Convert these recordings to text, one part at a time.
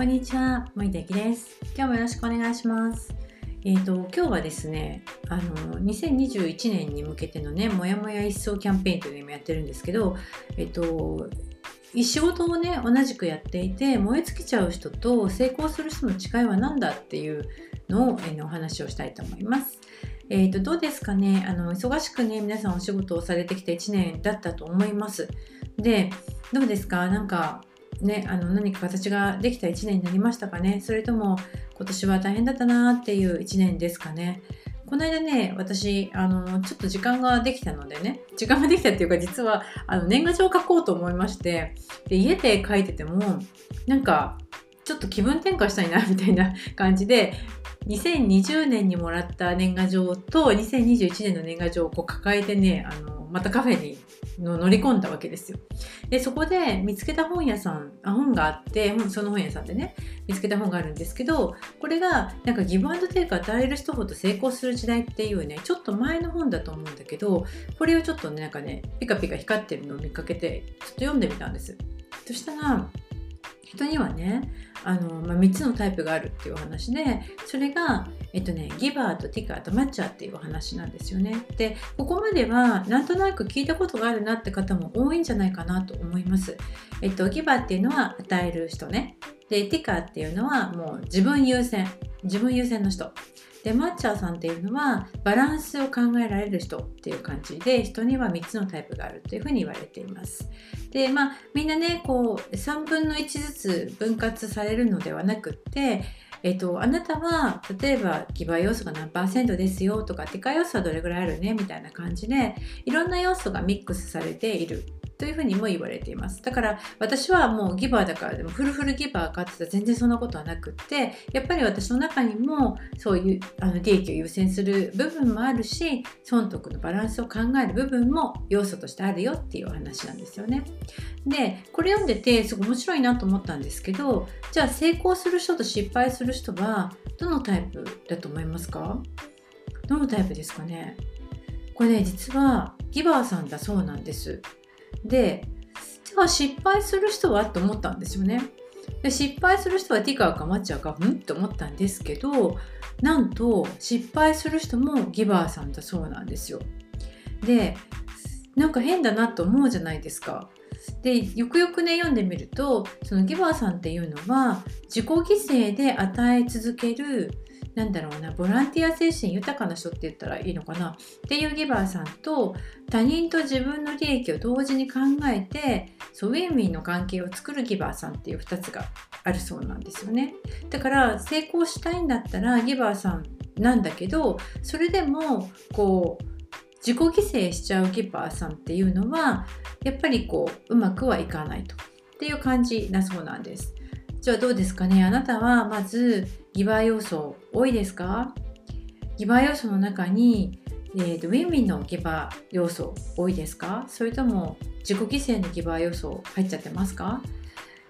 こんにちは、森田ゆきです。今日もよろしくお願いします。えっ、と、今日はですね、あの、2021年に向けてのね、もやもや一層キャンペーンというのをやってるんですけど、えっ、と、仕事をね、同じくやっていて、燃え尽きちゃう人と成功する人の違いは何だっていうのを、えーお話をしたいと思います。えー、とどうですかね？あの忙しくね皆さんお仕事をされてきた1年だったと思います。でどうですか？なんかねあの何か形ができた1年になりましたかね。それとも今年は大変だったなっていう1年ですかね。この間ね私あのちょっと時間ができたのでね。時間ができたっていうか実はあの年賀状を書こうと思いまして。で家で書いててもなんかちょっと気分転換したいなみたいな 感じで2020年にもらった年賀状と2021年の年賀状をこう抱えてねあのまたカフェにの乗り込んだわけですよ。でそこで見つけた本屋さんあ本があってその本屋さんでね見つけた本があるんですけどこれがなんかギブアンドテイクを与える人ほど成功する時代っていうねちょっと前の本だと思うんだけどこれをちょっとねなんかねピカピカ光ってるのを見かけてちょっと読んでみたんです。そしたら人にはねあの、まあ、3つのタイプがあるっていうお話でそれが、えっとね、ギバーとティカーとマッチャーっていうお話なんですよね。でここまではなんとなく聞いたことがあるなって方も多いんじゃないかなと思います。えっと、ギバーっていうのは与える人ね。でティカーっていうのはもう自分優先自分優先の人。でマッチャーさんっていうのはバランスを考えられる人っていう感じで人には3つのタイプがあるというふうに言われています。でまあみんなねこう3分の1ずつ分割されるのではなくって、えっと、あなたは例えばギバー要素が何パーセントですよとかティカ要素はどれぐらいあるねみたいな感じでいろんな要素がミックスされているというふうにも言われていますだから私はもうギバーだからでもフルフルギバーかって言ったら全然そんなことはなくってやっぱり私の中にもそういうあの利益を優先する部分もあるし損得のバランスを考える部分も要素としてあるよっていうお話なんですよね。でこれ読んでてすごい面白いなと思ったんですけどじゃあ成功する人と失敗する人はどのタイプだと思いますか？どのタイプですかね？これね実はギバーさんだそうなんです。でじゃあ失敗する人は？と思ったんですよね。で失敗する人はティカーかマッチャーか？うん？と思ったんですけどなんと失敗する人もギバーさんだそうなんですよ。でなんか変だなと思うじゃないですか。でよくよくね読んでみるとそのギバーさんっていうのは自己犠牲で与え続けるなんだろうなボランティア精神豊かな人って言ったらいいのかな？っていうギバーさんと他人と自分の利益を同時に考えてそうウィンウィンの関係を作るギバーさんっていう2つがあるそうなんですよね。だから成功したいんだったらギバーさんなんだけどそれでもこう自己犠牲しちゃうギバーさんっていうのはやっぱりこううまくはいかないと。っていう感じだそうなんです。じゃあどうですかね？あなたはまずギバー要素多いですか？ギバー要素の中に、えーと、ウィンウィンのギバー要素多いですか？それとも自己犠牲のギバー要素入っちゃってますか？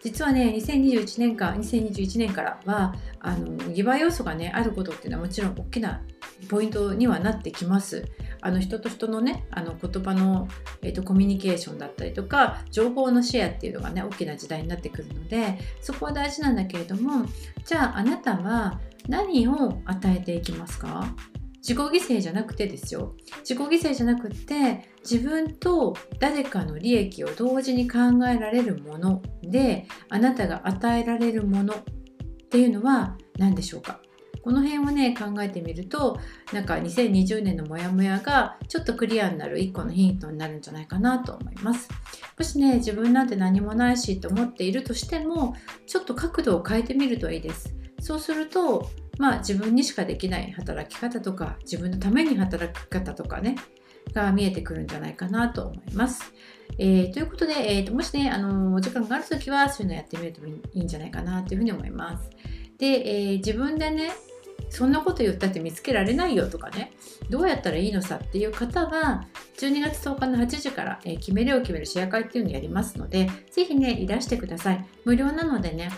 実はね2021年か2021年からはあのギバー要素がねあることっていうのはもちろん大きなポイントにはなってきます。あの人と人のねあの言葉の、えーと、コミュニケーションだったりとか情報のシェアっていうのがね大きな時代になってくるのでそこは大事なんだけれどもじゃああなたは何を与えていきますか？自己犠牲じゃなくてですよ。自己犠牲じゃなくて自分と誰かの利益を同時に考えられるものであなたが与えられるものっていうのは何でしょうか？この辺をね考えてみるとなんか2020年のモヤモヤがちょっとクリアになる一個のヒントになるんじゃないかなと思いますもしね自分なんて何もないしと思っているとしてもちょっと角度を変えてみるといいですそうするとまあ自分にしかできない働き方とか自分のために働き方とかねが見えてくるんじゃないかなと思います。えー、ということで、えーと、もしね、あのお時間があるときはそういうのやってみるといいんじゃないかなというふうに思います。で、えー、自分でねそんなこと言ったって見つけられないよとかねどうやったらいいのさっていう方は12月10日の8時から、えー、決めるを決めるシェア会っていうのをやりますのでぜひねいらしてください。無料なのでね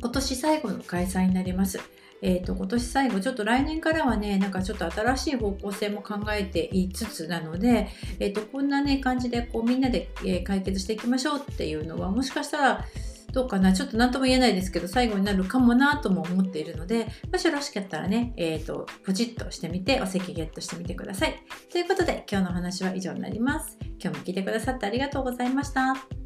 今年最後の開催になります。えーと、今年最後ちょっと来年からはねなんかちょっと新しい方向性も考えていつつなので、えーと、こんなね感じでこうみんなで、えー、解決していきましょうっていうのはもしかしたらどうかな？ちょっと何とも言えないですけど最後になるかもなとも思っているのでもしよろしかったらね、えーと、ポチッとしてみてお席ゲットしてみてください。ということで今日のお話は以上になります。今日も聞いてくださってありがとうございました。